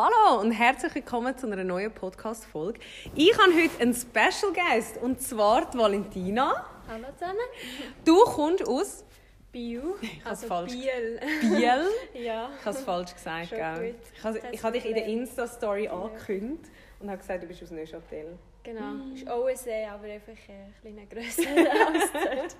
Hallo und herzlich willkommen zu einer neuen Podcast-Folge. Ich habe heute einen Special Guest und zwar die Valentina. Hallo zusammen. Du kommst aus Bio. Ich Also falsch Biel. Biel. ja. Ich habe es falsch gesagt. Schon gell? gut. Ich habe, ich habe dich in der. Insta-Story angekündigt und habe gesagt, du bist aus Neuchâtel. Genau. Mm. Ist auch ein See, aber einfach ein bisschen grösser als dort.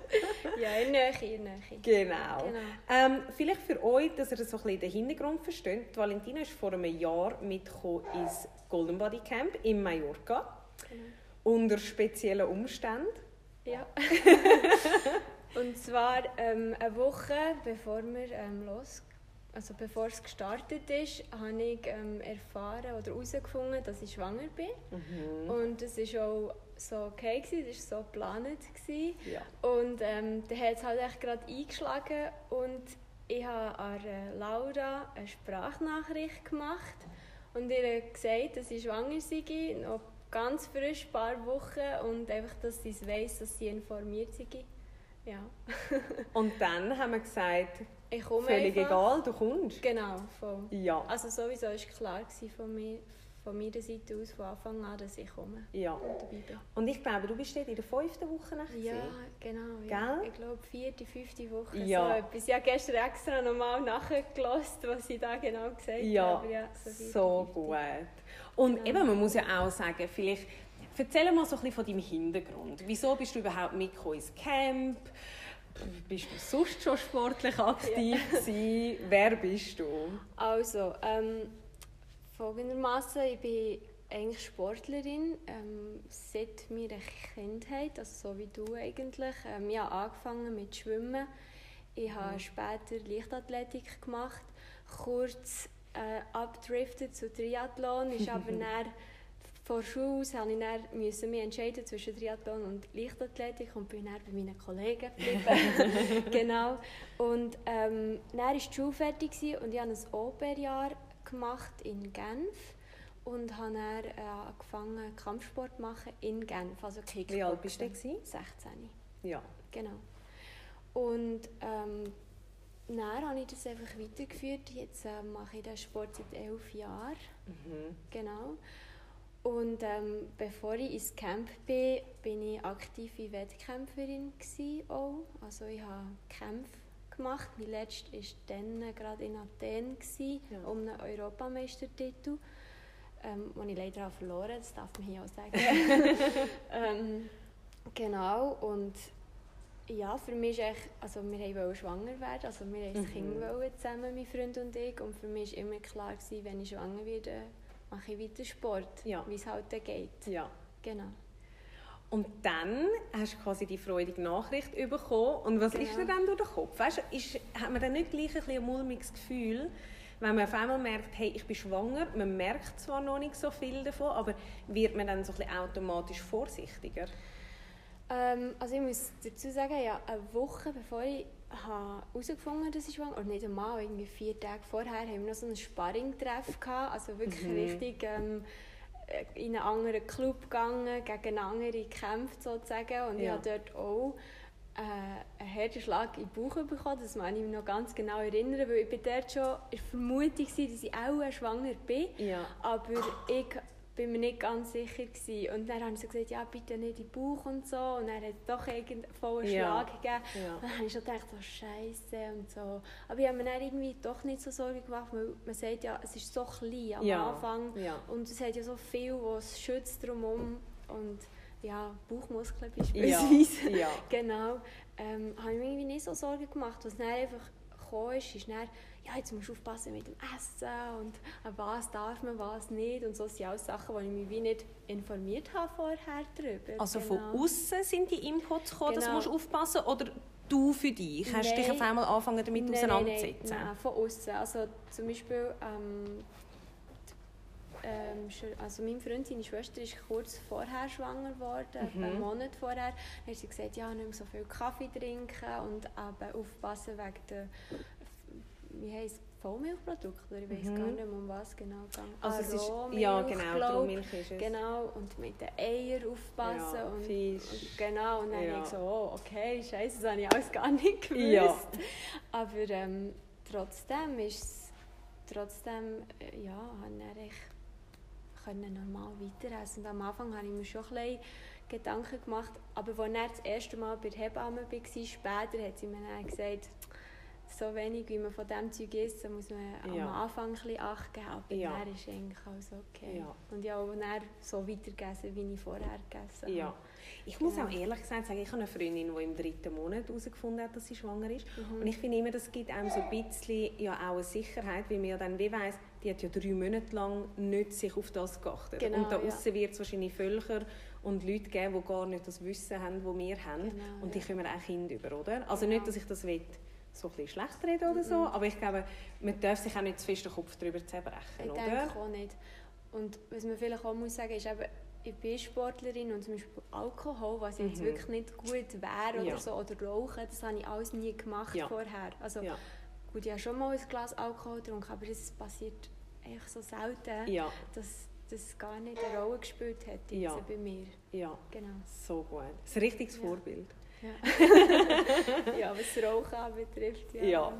Ja, in Nähe, in Nähe. Genau. Genau. Ähm, vielleicht für euch, dass ihr so ein bisschen den Hintergrund versteht. Valentina ist vor einem Jahr mitgekommen ins Golden Body Camp in Mallorca. Genau. Unter speziellen Umständen. Ja. Und zwar ähm, eine Woche bevor wir ähm, los, also bevor es gestartet ist, habe ich ähm, erfahren oder herausgefunden, dass ich schwanger bin. Mhm. Und das war auch so okay, gewesen, das war so geplant. Gewesen. Ja. Und ähm, dann hat es halt echt gerade eingeschlagen und ich habe an Laura eine Sprachnachricht gemacht und ihr gesagt, dass ich schwanger sei, noch ganz frisch, ein paar Wochen und einfach, dass sie es weiss, dass sie informiert sei. Ja. Und dann haben wir gesagt, Ich komme völlig einfach. egal, du kommst. Genau, voll. Ja. Also sowieso war klar von, mir, von meiner Seite aus von Anfang an, dass ich komme ja. und dabei bin. Und ich glaube, du bist dort in der fünften Woche nach Ja, genau. Ja. Gell? Ich glaube, vierte, fünfte Woche. Ja. So etwas. Ich habe gestern extra nochmal nachgelassen, was sie da genau gesagt Ja. Aber ja, so, vierte, so gut. Und Genau. eben, man muss ja auch sagen, vielleicht erzähl mal so ein bisschen von deinem Hintergrund. Wieso bist du überhaupt mitgekommen ins Camp? Bist du sonst schon sportlich aktiv gewesen? Wer bist du? Also, ähm, folgendermaßen, ich bin eigentlich Sportlerin ähm, seit meiner Kindheit, also so wie du eigentlich. Ähm, ich habe angefangen mit Schwimmen. Ich habe später Leichtathletik gemacht, kurz äh, abdriftet zu Triathlon, ist aber dann vor Schule aus habe ich dann müssen mich entscheiden zwischen Triathlon und Leichtathletik und bin dann bei meinen Kollegen geblieben. genau. Und ähm, dann war die Schule fertig und ich habe ein Au-pair-Jahr gemacht in Genf und habe dann äh, angefangen Kampfsport zu machen in Genf, also Kickboxen. Wie alt bist du? gewesen? 16. Ja. Genau. Und ähm, dann habe ich das einfach weitergeführt. Jetzt äh, mache ich den Sport seit elf Jahren. Mhm. Genau. Und ähm, bevor ich ins Camp bin, bin ich aktive Wettkämpferin auch. Also ich habe Kämpfe gemacht. Mein letzter war dann gerade in Athen Ja. um einen Europameistertitel, ähm, den ich leider auch verloren das darf man hier auch sagen. ähm, genau, und ja, für mich ist echt, also wir wollten schwanger werden, also wir wollten Mhm. das Kind wollen zusammen, mein Freund und ich. Und für mich war immer klar, gewesen, wenn ich schwanger werde, mache ich weiter Sport, Ja. wie es halt geht. ja. Genau. Und dann hast du quasi die freudige Nachricht bekommen. Und was ist Genau. dir dann durch den Kopf? Weißt, du, ist, hat man dann nicht gleich ein, bisschen ein mulmiges Gefühl, wenn man auf einmal merkt, hey, ich bin schwanger, man merkt zwar noch nicht so viel davon, aber wird man dann so ein bisschen automatisch vorsichtiger? Ähm, also ich muss dazu sagen, ja, eine Woche bevor ich habe herausgefunden dass ich schwanger oder nicht einmal, irgendwie vier Tage vorher, haben wir noch so ein Sparring-Treff gehabt, also wirklich Mhm. richtig ähm, äh, in einen anderen Club gegangen, gegen andere gekämpft sozusagen und Ja. ich habe dort auch äh, einen harten Schlag in den Bauch bekommen, das kann ich mich noch ganz genau erinnern, weil ich bin dort schon in der Vermutung, war, dass ich auch schwanger bin. Ja. Aber ich bin mir nicht ganz sicher. Gewesen. Und dann haben sie gesagt, ja, bitte nicht in den Bauch und so. Und dann hat es doch einen vollen Ja. Schlag gegeben. Ja. Und dann habe ich schon gedacht, oh Scheiße und so. Aber ich habe mir dann irgendwie doch nicht so Sorgen gemacht, weil man sagt ja, es ist so klein am Ja. Anfang. Ja. Und es hat ja so viel, was schützt drumherum. Und ja, Bauchmuskeln Ja. beispielsweise. ja. Genau. Ähm, habe ich mir irgendwie nicht so Sorgen gemacht. Was dann einfach gekommen ist, ist dann, ja, jetzt musst du aufpassen mit dem Essen und an was darf man, was nicht und so sind alles Sachen, wo ich mich wie nicht informiert habe vorher darüber. Also Genau. von außen sind die Inputs gekommen, du Genau. musst aufpassen oder du für dich? Hast du dich auf einmal angefangen damit Nein, auseinanderzusetzen? Nein, nein, von außen. Also zum Beispiel, ähm, die- ähm, also meine Freundin, seine Schwester, ist kurz vorher schwanger geworden, Mhm. einen Monat vorher. Dann hat sie gesagt, ja, nicht mehr so viel Kaffee trinken und eben aufpassen wegen der, wie heisst Vollmilchprodukte, oder ich weiß Mhm. gar nicht mehr, um was genau ging. Also es ist, Rohmilch, ja genau, glaub. Milch ist es. Genau, und mit den Eiern aufpassen. Ja, und, Fisch. und genau, und dann Ja. habe ich so, oh, okay, scheiße, das habe ich alles gar nicht gewusst. Ja. Aber ähm, trotzdem ist es, trotzdem, äh, ja, habe ich können normal weiter essen. Und am Anfang habe ich mir schon ein Gedanken gemacht, aber als ich das erste Mal bei der Hebamme war, später hat sie mir dann gesagt, so wenig wie man von diesem Zeug isst, muss man Ja. am Anfang ein bisschen Acht geben, aber Ja. dann ist eigentlich alles okay. Ja. Und habe auch dann so weitergegessen, wie ich vorher gegessen Ja. habe. Ich muss Genau. auch ehrlich gesagt sagen, ich habe eine Freundin, die im dritten Monat herausgefunden hat, dass sie schwanger ist. Mhm. Und ich finde immer, das gibt einem so ein bisschen ja auch eine Sicherheit, weil man ja dann wie weiss, die hat ja drei Monate lang nicht sich auf das geachtet. Genau, und da ja. aussen wird es wahrscheinlich Völker und Leute geben, die gar nicht das Wissen haben, das wir haben. Genau, und die ja. kommen auch Kinder über, oder? Also Genau. nicht, dass ich das will, so ein bisschen schlecht reden oder so, aber ich glaube, man darf sich auch nicht zu fest den Kopf darüber zerbrechen, Ich oder? denke auch nicht. Und was man vielleicht auch muss sagen, ist eben, ich bin Sportlerin und zum Beispiel Alkohol, was jetzt Mhm. wirklich nicht gut wäre oder Ja. so, oder Rauchen, das habe ich alles nie gemacht Ja. vorher. Also Ja. gut, ich habe schon mal ein Glas Alkohol getrunken, aber es passiert echt so selten, dass das gar nicht eine Rolle gespielt hat jetzt bei mir. ja, Genau. so gut. Das ist ein richtiges. Vorbild. Ja, ja was Rauchen anbetrifft. Ja. Ja.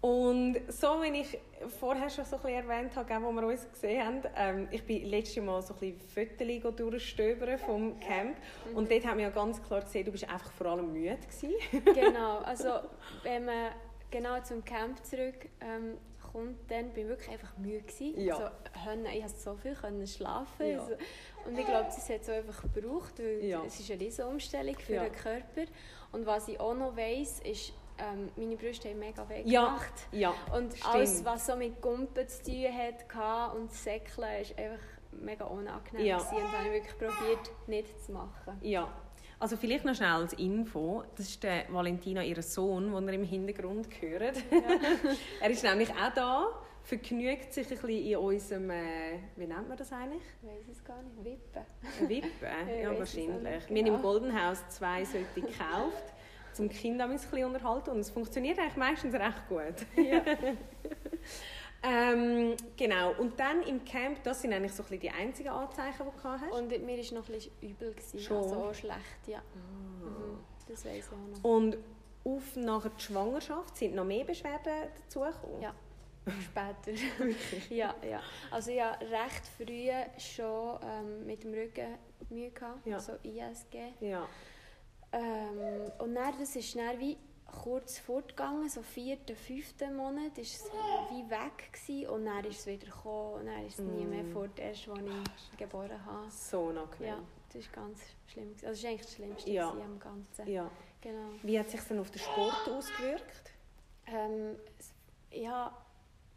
Und so, wie ich vorher schon so ein bisschen erwähnt habe, wo wir uns gesehen haben, ähm, ich bin letztes Mal so ein bisschen Fotos durchstöbern vom Camp Mhm. und dort haben wir ja ganz klar gesehen, du bist einfach vor allem müde gewesen. genau, also wenn man genau zum Camp zurück ähm, kommt, dann bin ich wirklich einfach müde gewesen. Ja. Also, ich konnte so viel können schlafen. Ja. Also, und ich glaube, das hat es einfach gebraucht, weil Ja. es ist eine riesige Umstellung für Ja. den Körper. Und was ich auch noch weiss, ist, ähm, meine Brüste haben mega weh gemacht. Ja, Und stimmt. alles, was so mit Gumpen zu tun hat und Säckeln, ist einfach mega unangenehm. Ja. gewesen. Und habe ich wirklich probiert, nicht zu machen. Ja. Also vielleicht noch schnell als Info, das ist der Valentina, ihr Sohn, den ihr im Hintergrund hört. er ist nämlich auch da, vergnügt sich ein bisschen in unserem, äh, wie nennt man das eigentlich? Ich weiß es gar nicht. Wippen. Eine Wippe? Ich ja, wahrscheinlich. nicht Wir haben im genau. Golden House zwei solche gekauft, zum Kind ein bisschen unterhalten und es funktioniert eigentlich meistens recht gut. Ja. Ähm, genau, und dann im Camp, das sind eigentlich so ein bisschen die einzigen Anzeichen, die du hast. Und mir war noch ein bisschen übel. Gewesen, Schon? Also auch schlecht, ja. Mhm. Das weiß ich auch noch. Und auf nach der Schwangerschaft sind noch mehr Beschwerden dazugekommen? Ja. Später. ja, ja. Also ich hatte recht früh schon ähm, mit dem Rücken Mühe, gehabt, Ja. so ISG. Ja. Ähm, und dann, das ist dann wie kurz fortgegangen, so vierten, fünften Monat, ist es wie weg gewesen, und dann ist es wieder gekommen und dann ist es nie mehr Mm. fort, erst als ich geboren habe. So unangenehm. Ja, das ist ganz schlimm. Also das ist eigentlich das Schlimmste Ja. am Ganzen. Ja. Genau. Wie hat es sich dann auf den Sport ausgewirkt? Ähm, ich habe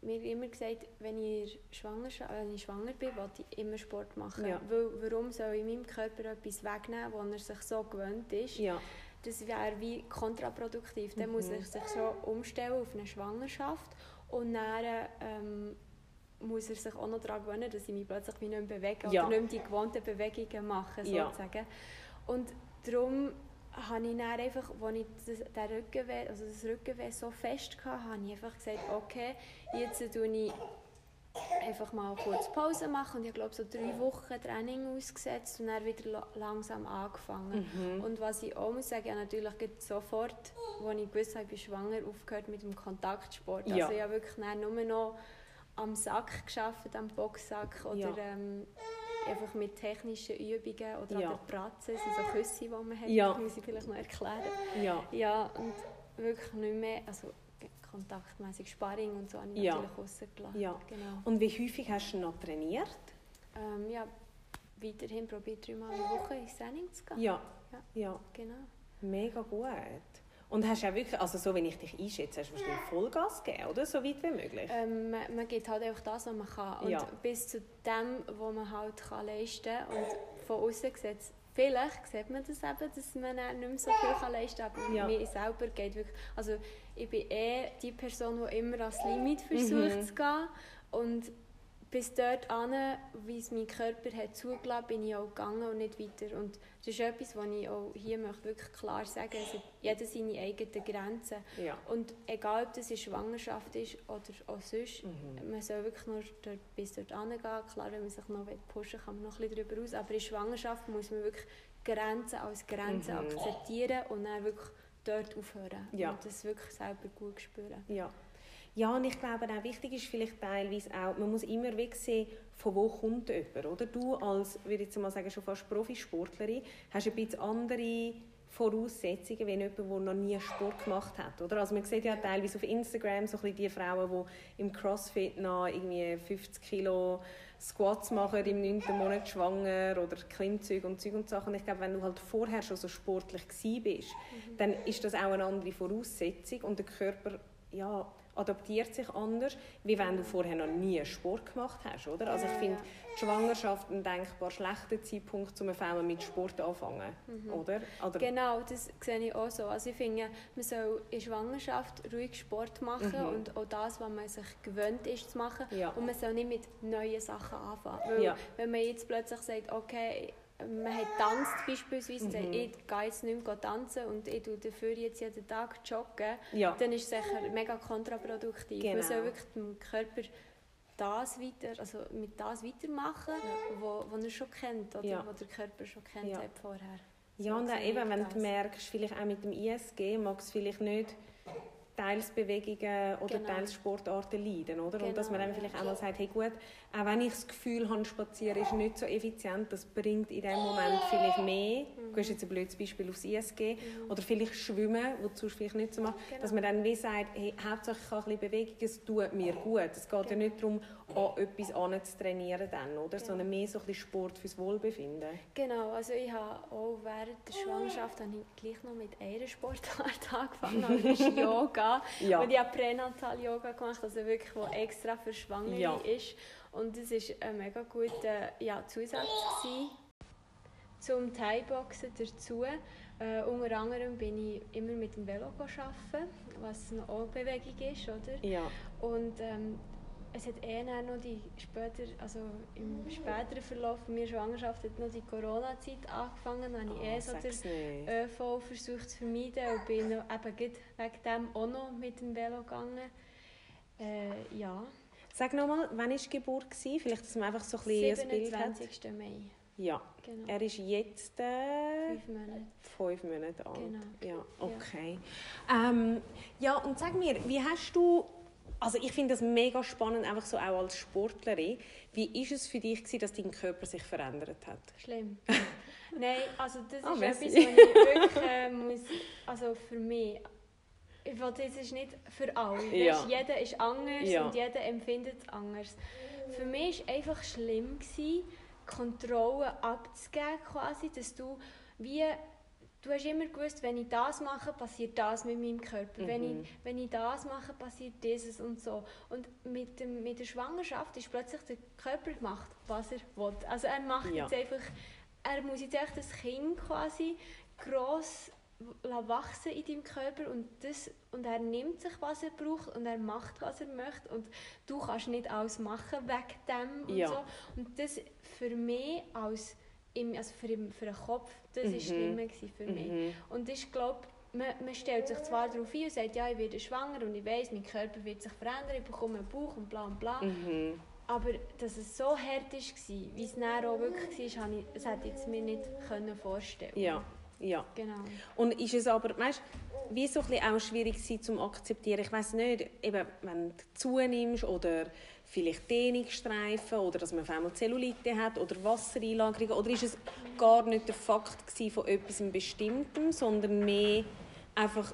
mir immer gesagt, wenn ich schwanger, wenn ich schwanger bin, will ich immer Sport machen. Ja. Weil, warum soll ich meinem Körper etwas wegnehmen, wo er sich so gewöhnt ist? Ja. Das wäre wie kontraproduktiv. Dann muss Mhm. er sich so umstellen auf eine Schwangerschaft und dann ähm, muss er sich auch noch daran gewöhnen, dass ich mich plötzlich wie nicht mehr bewege Ja. oder nicht mehr die gewohnten Bewegungen mache, Ja. sozusagen. Und darum habe ich dann einfach, als ich das, den Rückenweh, also das Rückenweh so fest hatte, habe ich einfach gesagt, okay, jetzt tue ich einfach mal kurz Pause machen und ich glaube so drei Wochen Training ausgesetzt und dann wieder la- langsam angefangen. Mhm. Und was ich auch muss sagen, ich natürlich sofort, als ich gewusst habe, ich bin schwanger, aufgehört mit dem Kontaktsport. Ja. Also ich habe wirklich nur noch am Sack geschafft, am Boxsack oder Ja. ähm, einfach mit technischen Übungen oder Ja. an der Pratze, das sind so Küsse, die man hat, Ja. muss ich vielleicht noch erklären. Ja. Ja, und wirklich nicht mehr, also kontaktmäßig Sparring und so habe ich Ja. natürlich rausgelassen. Ja. Genau. Und wie häufig hast du noch trainiert? Ähm, ja, weiterhin probiert dreimal in der Woche ins Training zu gehen. Ja. Ja. Ja. Genau. Mega gut. Und hast du auch wirklich, also so, wenn ich dich einschätze, hast du wahrscheinlich Vollgas gegeben, oder? So weit wie möglich. Ähm, man, man gibt halt einfach das, was man kann. Und Ja. bis zu dem, was man halt kann leisten kann. Und von außen sieht vielleicht sieht man das eben, dass man nicht mehr so viel kann leisten kann. Aber Ja. mir selber geht wirklich... Also ich bin eh die Person, die immer ans Limit versucht Mhm. zu gehen. Und bis dort an, wie es mein Körper hat zugelassen, bin ich auch gegangen und nicht weiter. Und das ist etwas, was ich auch hier möchte wirklich klar sagen möchte. Hat jeder seine eigenen Grenzen. Ja. Und egal, ob das in Schwangerschaft ist oder auch sonst, Mhm. man soll wirklich nur dort, bis dort hingehen. Klar, wenn man sich noch pushen will, kann man noch ein bisschen darüber raus. Aber in Schwangerschaft muss man wirklich Grenzen als Grenzen Mhm. akzeptieren und dann wirklich dort aufhören. Ja. Und das wirklich selber gut spüren. Ja. Ja, und ich glaube auch wichtig ist vielleicht teilweise auch, man muss immer weg sehen, von wo kommt jemand, oder? Du als, würde ich jetzt mal sagen, schon fast Profisportlerin, hast ein bisschen andere Voraussetzungen wie jemand, der noch nie Sport gemacht hat, oder? Also man sieht ja teilweise auf Instagram so ein bisschen die Frauen, die im Crossfit noch irgendwie 50 Kilo Squats machen, im 9. Monat schwanger oder Klimmzüge und Zeug und Sachen. Ich glaube, wenn du halt vorher schon so sportlich gewesen bist, dann ist das auch eine andere Voraussetzung und der Körper, ja, adaptiert sich anders, wie wenn du vorher noch nie Sport gemacht hast, oder? Also ich finde die Schwangerschaft ein denkbar schlechter Zeitpunkt, um einmal mit Sport anfangen, oder? oder? Genau, das sehe ich auch so. Also ich finde, man soll in Schwangerschaft ruhig Sport machen Mhm. und auch das, was man sich gewöhnt ist zu machen. Ja. Und man soll nicht mit neuen Sachen anfangen. Weil Ja. wenn man jetzt plötzlich sagt, okay, man hat tanzt beispielsweise, Mhm. ich gehe jetzt nicht mehr tanzen und ich tue dafür jetzt jeden Tag joggen, Ja. dann ist es sicher mega kontraproduktiv. Genau. Man soll wirklich dem Körper das weiter, also mit das weitermachen, wo, wo er schon kennt oder Ja. wo der Körper schon kennt Ja. vorher. Ja, So und auch eben, wenn das. du merkst, vielleicht auch mit dem ISG, magst du vielleicht nicht teils Bewegungen oder Genau. teils Sportarten leiden, oder? und dass man Genau, dann ja. vielleicht auch mal sagt, hey gut, auch wenn ich das Gefühl habe, spazieren ist nicht so effizient, das bringt in dem Moment vielleicht mehr. Mhm. Du hast jetzt ein blödes Beispiel aufs ISG. Oder vielleicht Schwimmen, wo du sonst vielleicht nicht so machst. Genau. Dass man dann wie sagt, hey, Hauptsache ich habe ein bisschen Bewegung, es tut mir gut. Es geht ja Genau. nicht darum, an etwas anzutrainieren dann, oder? sondern mehr so ein bisschen Sport fürs Wohlbefinden. Genau, also ich habe auch während der Schwangerschaft habe ich gleich noch mit einer Sportart angefangen, und das ist Yoga. Ja. Und ich habe Pränatal-Yoga gemacht, also wirklich, wo extra für Schwangere Ja. ist. Und das war ein mega guter ja, Zusatz. Gewesen. Zum Thai-Boxen dazu. Äh, unter anderem bin ich immer mit dem Velo arbeiten, was noch auch Bewegung ist, oder? Ja. Und ähm, es hat eh noch die später, also im späteren Verlauf meiner Schwangerschaft hat noch die Corona-Zeit angefangen. Dann habe ich eh Ah, so sag's den. ÖV versucht zu vermeiden und bin eben wegen dem auch noch mit dem Velo gegangen. Äh, ja, Sag nochmal, wann war die Geburt? gewesen? Vielleicht, dass man einfach so ein bisschen ein Bild hat. 27. Mai. Ja, Genau. er ist jetzt äh, Fünf Monate. fünf Monate alt. Genau. Ja, okay. Ähm, ja, und sag mir, wie hast du, also ich finde das mega spannend, einfach so auch als Sportlerin, wie ist es für dich gewesen, dass dein Körper sich verändert hat? Schlimm. Nein, also das Ah, ist merci. etwas, was ich wirklich äh, muss, also für mich, ich will, das ist nicht für alle. Ja. Weisst, jeder ist anders Ja. und jeder empfindet es anders. Für mich war einfach schlimm, gewesen, Kontrolle abzugeben, quasi, dass du wie Du hast immer gewusst, wenn ich das mache, passiert das mit meinem Körper. Wenn, Mhm. ich, wenn ich das mache, passiert dieses und so. Und mit, dem, mit der Schwangerschaft ist plötzlich der Körper gemacht, was er will. Also er macht Ja. jetzt einfach, er muss jetzt echt das Kind quasi gross wachsen in deinem Körper und, das, und er nimmt sich, was er braucht und er macht, was er möchte und du kannst nicht alles machen wegen dem und Ja. so. Und das für mich als im, also für, im, für den Kopf, das war Mhm. schlimmer für mich. Mhm. Und ich glaube, man, man stellt sich zwar darauf ein und sagt, ja, ich werde schwanger und ich weiß, mein Körper wird sich verändern, ich bekomme einen Bauch und bla und bla. Mhm. Aber dass es so hart war, wie es dann auch wirklich war, das hätte ich jetzt mir nicht können vorstellen Ja, ja. Genau. Und ist es aber, weißt, wie so ein auch schwierig gewesen, zum akzeptieren? Ich weiß nicht, eben, wenn du zunimmst oder vielleicht Dehnungsstreifen oder dass man auf einmal Zellulite hat oder Wassereinlagerungen oder ist es gar nicht der Fakt von etwas Bestimmtem, sondern mehr einfach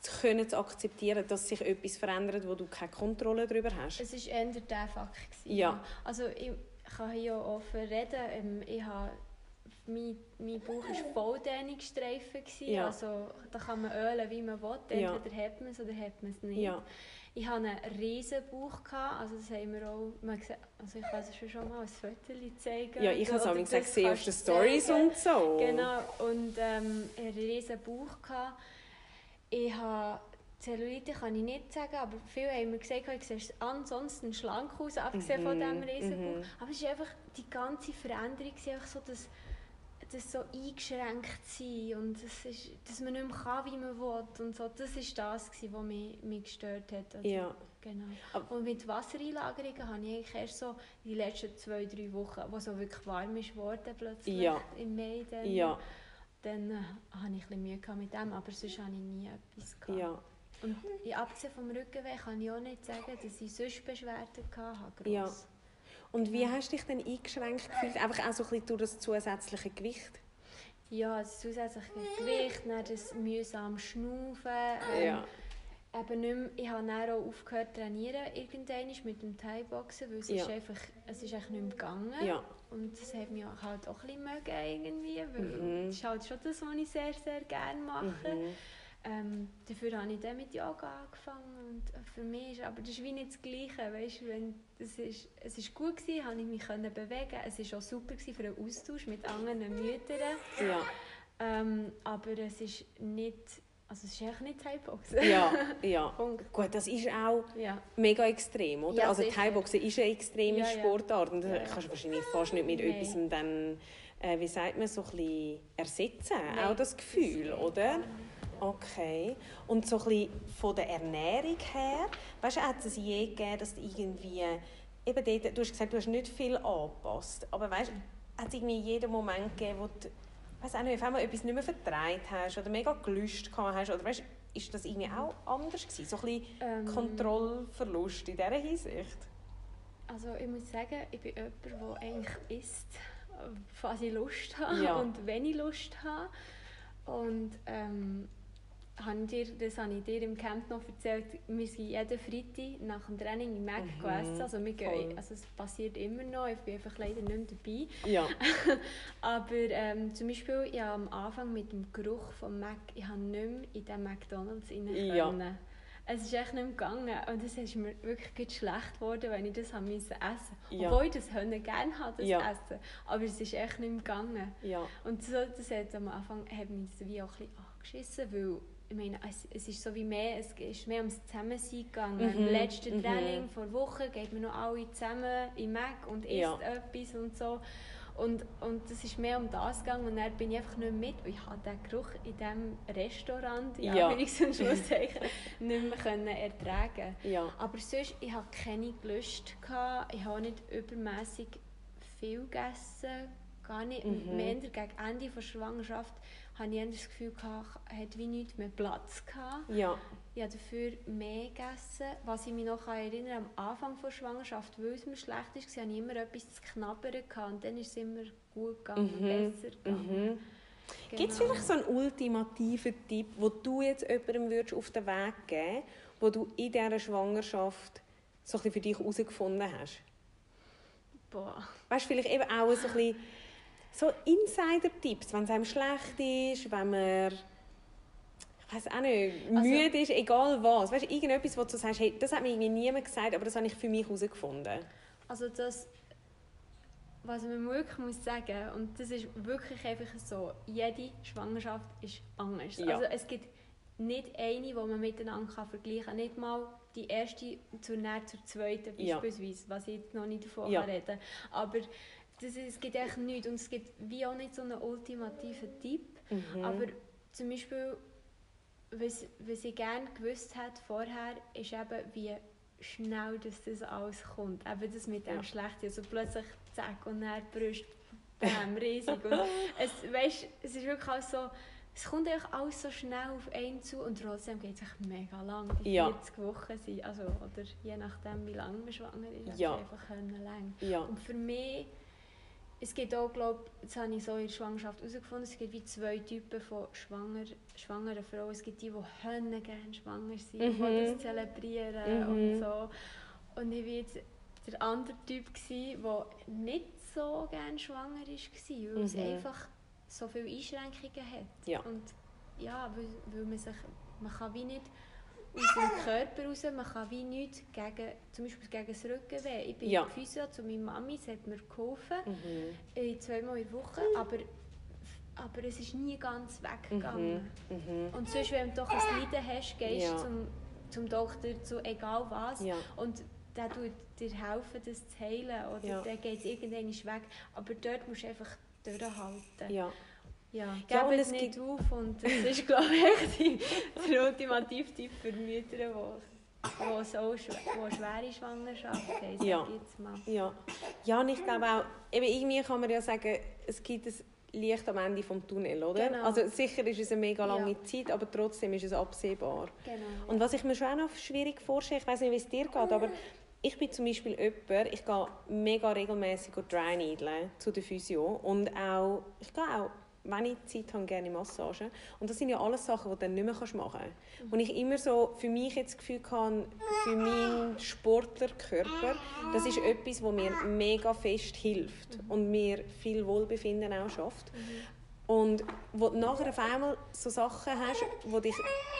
zu können zu akzeptieren, dass sich etwas verändert, wo du keine Kontrolle darüber hast? Es war eher der Fakt. gewesen, Ja. Also ich kann hier offen reden. Ähm, Ich habe mein, mein Bauch war voll Dehnungsstreifen. Ja. Also da kann man ölen, wie man will. Ja. Entweder hat man es oder hat man es nicht. Ja. Ich hatte einen riesen Bauch, also das haben wir auch, man sieht, also ich kann es schon mal ein Foto zeigen. Ja, ich habe es auch das gesehen auf den Stories und so. Genau, und ähm, einen riesen Bauch. Gehabt. Ich habe Zellulite kann ich nicht sagen, aber viele haben mir gesagt, ich sehe ansonsten schlank aus, abgesehen von Mhm, diesem riesen mhm. Bauch. Aber es ist einfach die ganze Veränderung, einfach so, dass das so eingeschränkt sein und das ist, dass man nicht mehr kann, wie man will und so. Das war das, gewesen, was mich, mich gestört hat. Also, Ja. Genau. Aber- Und mit Wassereinlagerungen habe ich eigentlich erst so die letzten zwei, drei Wochen, wo so wirklich warm ist geworden plötzlich Ja. im Mai, dann, Ja, dann äh, hatte ich ein Mühe mit dem, aber sonst hatte ich nie etwas. Gehabt. ja, Und abgesehen vom Rückenweh kann ich auch nicht sagen, dass ich sonst Beschwerden hatte. Gross. Ja. Und wie hast du dich denn eingeschränkt gefühlt? Einfach auch so ein bisschen durch das zusätzliche Gewicht? Ja, das zusätzliche Gewicht, dann das mühsam Schnaufen. ähm, Ja. Eben nicht mehr, ich habe dann auch aufgehört zu trainieren, irgendwann mit dem Thai-Boxen, weil es, Ja. ist einfach, es ist einfach nicht mehr gegangen. Ja. Und das hat mich auch halt auch ein bisschen mögen irgendwie, weil Mhm. das ist halt schon das, was ich sehr, sehr gerne mache. Mhm. Ähm, dafür habe ich dann mit Yoga angefangen und für mich ist, aber das ist wie nicht das Gleiche, weißt, wenn, das ist, es ist gut gewesen, habe ich mich können bewegen, es ist auch super gewesen für einen Austausch mit anderen Müttern, Ja. ähm, aber es ist nicht, also es ist echt nicht Thai-Boxen. Ja, ja. Gut, das ist auch Ja. mega extrem, oder? Ja, also. Thai-Boxen ist eine extreme Ja. Sportart und das Ja, kannst du wahrscheinlich fast nicht mit Nein. etwas dann, äh, wie sagt man, so ein bisschen ersetzen, Nein, auch das Gefühl, geht oder? Okay. Und so ein bisschen von der Ernährung her, weißt du, hat es je gegeben, dass du irgendwie, eben dort, du hast gesagt, du hast nicht viel angepasst, aber weißt du, hat es irgendwie jeden Moment gegeben, wo du, weiss auch nicht, auf einmal etwas nicht mehr vertreibt hast oder mega gelöst gehabt hast, oder weißt du, ist das irgendwie auch anders gewesen? So ein bisschen Ähm, Kontrollverlust in dieser Hinsicht? Also ich muss sagen, ich bin jemand, der eigentlich isst, was ich Lust habe Ja. und wenn ich Lust habe. Und ähm, habe ich dir, das habe ich dir im Camp noch erzählt, wir sind jeden Freitag nach dem Training im Mac Mhm, gegessen. Also, wir voll. gehen, also es passiert immer noch, ich bin einfach leider nicht mehr dabei. Ja. Aber ähm, zum Beispiel, ich am Anfang mit dem Geruch vom Mac, ich habe nicht mehr in den McDonalds rein Ja. können. Es ist echt nicht mehr gegangen und es ist mir wirklich schlecht geworden, wenn ich das haben müssen essen Ja. Obwohl ich das Hunde gerne habe, das Ja. Essen. Aber es ist echt nicht mehr gegangen. Ja. Und so, das hat am Anfang hat mich das wie auch ein bisschen angeschissen, weil ich meine, es, es ist so wie mehr, es ist mehr ums Zusammensein gegangen. Mhm, Im letzten mhm. Training vor Wochen geht man noch alle zusammen im Mac und isst Ja. etwas und so. Und, und das ist mehr um das gegangen und dann bin ich einfach nicht mit, weil ich habe den Geruch in diesem Restaurant, ja, Ja. Anführungs- und Schlusszeichen, nicht mehr können ertragen Ja. aber sonst, ich hatte keine Lust. Gehabt. Ich habe nicht übermäßig viel gegessen. Gar nicht. Mhm. Mehr gegen Ende der Schwangerschaft hatte ich das Gefühl, ich hatte wie nichts mehr Platz. Gehabt. Ja. Ich habe dafür mehr gegessen. Was ich mich noch erinnere, am Anfang der Schwangerschaft, weil es mir schlecht war, hatte ich immer etwas zu knabbern. Gehabt. Und dann ist es immer gut gegangen, Mhm. besser gegangen. Mhm. Gibt es Genau. vielleicht so einen ultimativen Tipp, wo du jetzt jemandem würdest auf den Weg geben wo du in dieser Schwangerschaft so ein für dich herausgefunden hast? Boah. Weißt du, vielleicht eben auch so ein bisschen so Insider-Tipps, wenn es einem schlecht ist, wenn man ich weiß auch nicht, Also- müde ist, egal was. Weißt du, irgendetwas, wo du sagst, hey, das hat mir irgendwie niemand gesagt, aber das habe ich für mich herausgefunden. Also das, was man wirklich muss sagen, und das ist wirklich einfach so, jede Schwangerschaft ist anders. Ja. Also es gibt nicht eine, die man miteinander kann vergleichen kann. Nicht mal die erste zur, näher zur zweiten Ja. beispielsweise, was ich jetzt noch nicht davon Ja. kann reden Aber das es gibt echt nichts und es gibt wie auch nicht so einen ultimativen Tipp. Mhm. Aber zum Beispiel, was, was ich gerne gewusst hätte vorher, ist eben, wie schnell dass das alles kommt. Eben das mit dem Ja. Schlechten. Also plötzlich zack und dann die Brust, bam, riesig. Und es, weißt, es ist wirklich alles so, es kommt eigentlich alles so schnell auf einen zu und trotzdem geht es mega lang. Die Ja. 40 Wochen sind, also, oder je nachdem, wie lange man schwanger ist, Ja. einfach lang. ja. Und für mich, es gibt auch, glaube das habe ich so in der Schwangerschaft herausgefunden, es gibt wie zwei Typen von schwanger, schwangeren Frauen. Es gibt die, die hören gerne schwanger sind, Mhm. die das zelebrieren Mhm. und so. Und ich war jetzt der andere Typ, der nicht so gerne schwanger war, weil es Mhm. einfach so viele Einschränkungen hat. Ja. Und ja, weil, weil man sich, man kann wie nicht aus dem Körper raus, man kann wie nichts gegen, zum Beispiel gegen das Rückenweh. Ich bin Ja. Physio zu meiner Mami, sie hat mir geholfen, Mhm. äh, zweimal in der Woche, aber, aber es ist nie ganz weggegangen. Mhm. Und sonst, wenn du doch ein Leiden hast, gehst Ja. zum, zum Doktor, zu egal was. Ja. Und der tut dir helfen, das zu heilen. Oder Ja. dann geht es irgendwann weg. Aber dort musst du einfach durchhalten. Ja. Ja, Ja, gib und es nicht gibt- auf. Und das ist, glaube ich, der ultimative Tipp für Mütter, die, die so schw eine schwere Schwangerschaft haben, Ja. Ja. ja, und ich glaube auch, eben irgendwie kann man ja sagen, es gibt ein Licht am Ende des Tunnels, oder? Genau. Also sicher ist es eine mega lange Ja. Zeit, aber trotzdem ist es absehbar. Genau. Und was ich mir schon auch noch schwierig vorstelle, ich weiß nicht, wie es dir geht, aber ich bin zum Beispiel jemand, ich gehe mega regelmäßig dry needlen zu der Physio und auch, ich gehe auch, wenn ich Zeit habe, gerne Massage. Und das sind ja alles Sachen, die du dann nicht mehr machen kannst. Und ich immer so für mich jetzt das Gefühl habe, für meinen Sportlerkörper, das ist etwas, was mir mega fest hilft und mir viel Wohlbefinden auch schafft. Und wo du nachher auf einmal so Sachen hast, die dich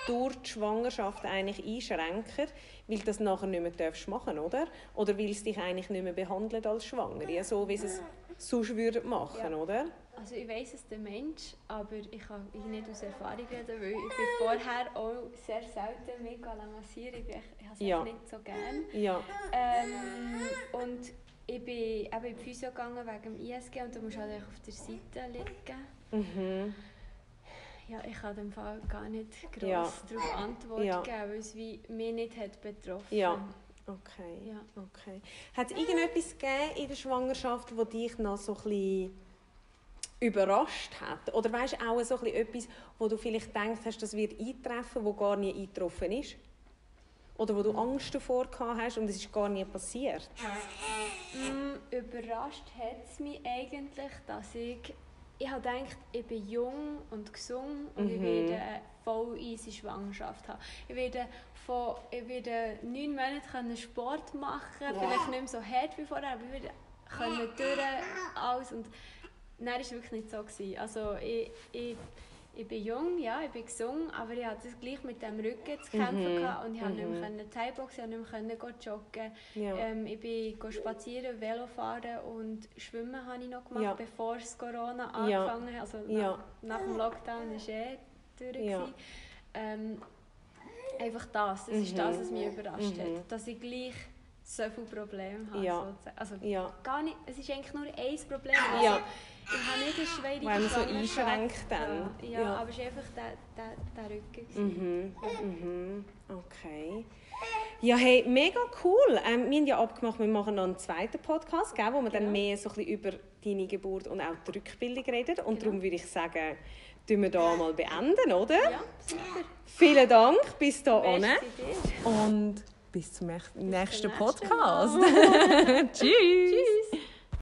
durch die Schwangerschaft eigentlich einschränken, weil du das nachher nicht mehr darfst machen oder? Oder weil es dich eigentlich nicht mehr behandelt als Schwangere, so wie es sonst würden machen, Ja. oder? Also ich weiss es der Mensch, aber ich kann ich nicht aus Erfahrung reden, weil ich bin vorher auch sehr selten mega massieren. Ich, ich habe es Ja. nicht so gerne. Ja, Ähm, und ich bin eben in die Physio gegangen wegen dem ISG und du musst halt auf der Seite liegen. mhm. Ja, ich kann dem Fall gar nicht gross Ja. darauf Antwort Ja. geben, weil es wie mich nicht hat betroffen Ja. okay. Ja. okay. Hat es irgendetwas gegeben in der Schwangerschaft, das dich noch so ein bisschen überrascht hat? Oder weißt du auch so ein bisschen etwas, wo du vielleicht denkst, hast, das wird eintreffen, wo gar nie eingetroffen ist? Oder wo du Angst davor gehabt hast und es ist gar nie passiert? Mm, überrascht hat es mich eigentlich, dass ich... Ich habe gedacht, ich bin jung und gesund und ich Mhm. werde eine voll easy Schwangerschaft haben. Ich werde, von, ich werde neun Monate können Sport machen vielleicht nicht mehr so hart wie vorher, aber ich werde können durch alles. Und nein, das war wirklich nicht so. Gewesen. Also ich, ich, ich bin jung, ja, ich bin gesund, aber ich hatte das gleich mit dem Rücken zu kämpfen Mhm. und ich konnte nicht Mhm. mehr Thai-Boxen, ich konnte nicht mehr joggen. Ja. Ähm, ich bin spazieren, Velofahren und Schwimmen habe ich noch gemacht, Ja. bevor es Corona angefangen hat. Also Ja. nach, nach dem Lockdown war es eh durch. Ähm, einfach das, das ist Mhm. das, was mich überrascht Mhm. hat. Dass ich gleich so viele Probleme habe. Ja. Also, Ja. gar nicht, es ist eigentlich nur ein Problem. Also, habe nicht eine schwierige Weil man so einschränkt dann. Ja, ja, aber es war einfach der, der, der Rücken. Mhm. Mhm. Okay. Ja, hey, mega cool. Ähm, wir haben ja abgemacht, wir machen noch einen zweiten Podcast, gell, wo wir dann Genau. mehr so ein bisschen über deine Geburt und auch die Rückbildung reden. Und Genau. darum würde ich sagen, tun wir da mal beenden, oder? Ja, super. Vielen Dank, bis. Merci dir. Und bis zum nächsten nächsten Podcast. Tschüss. Tschüss.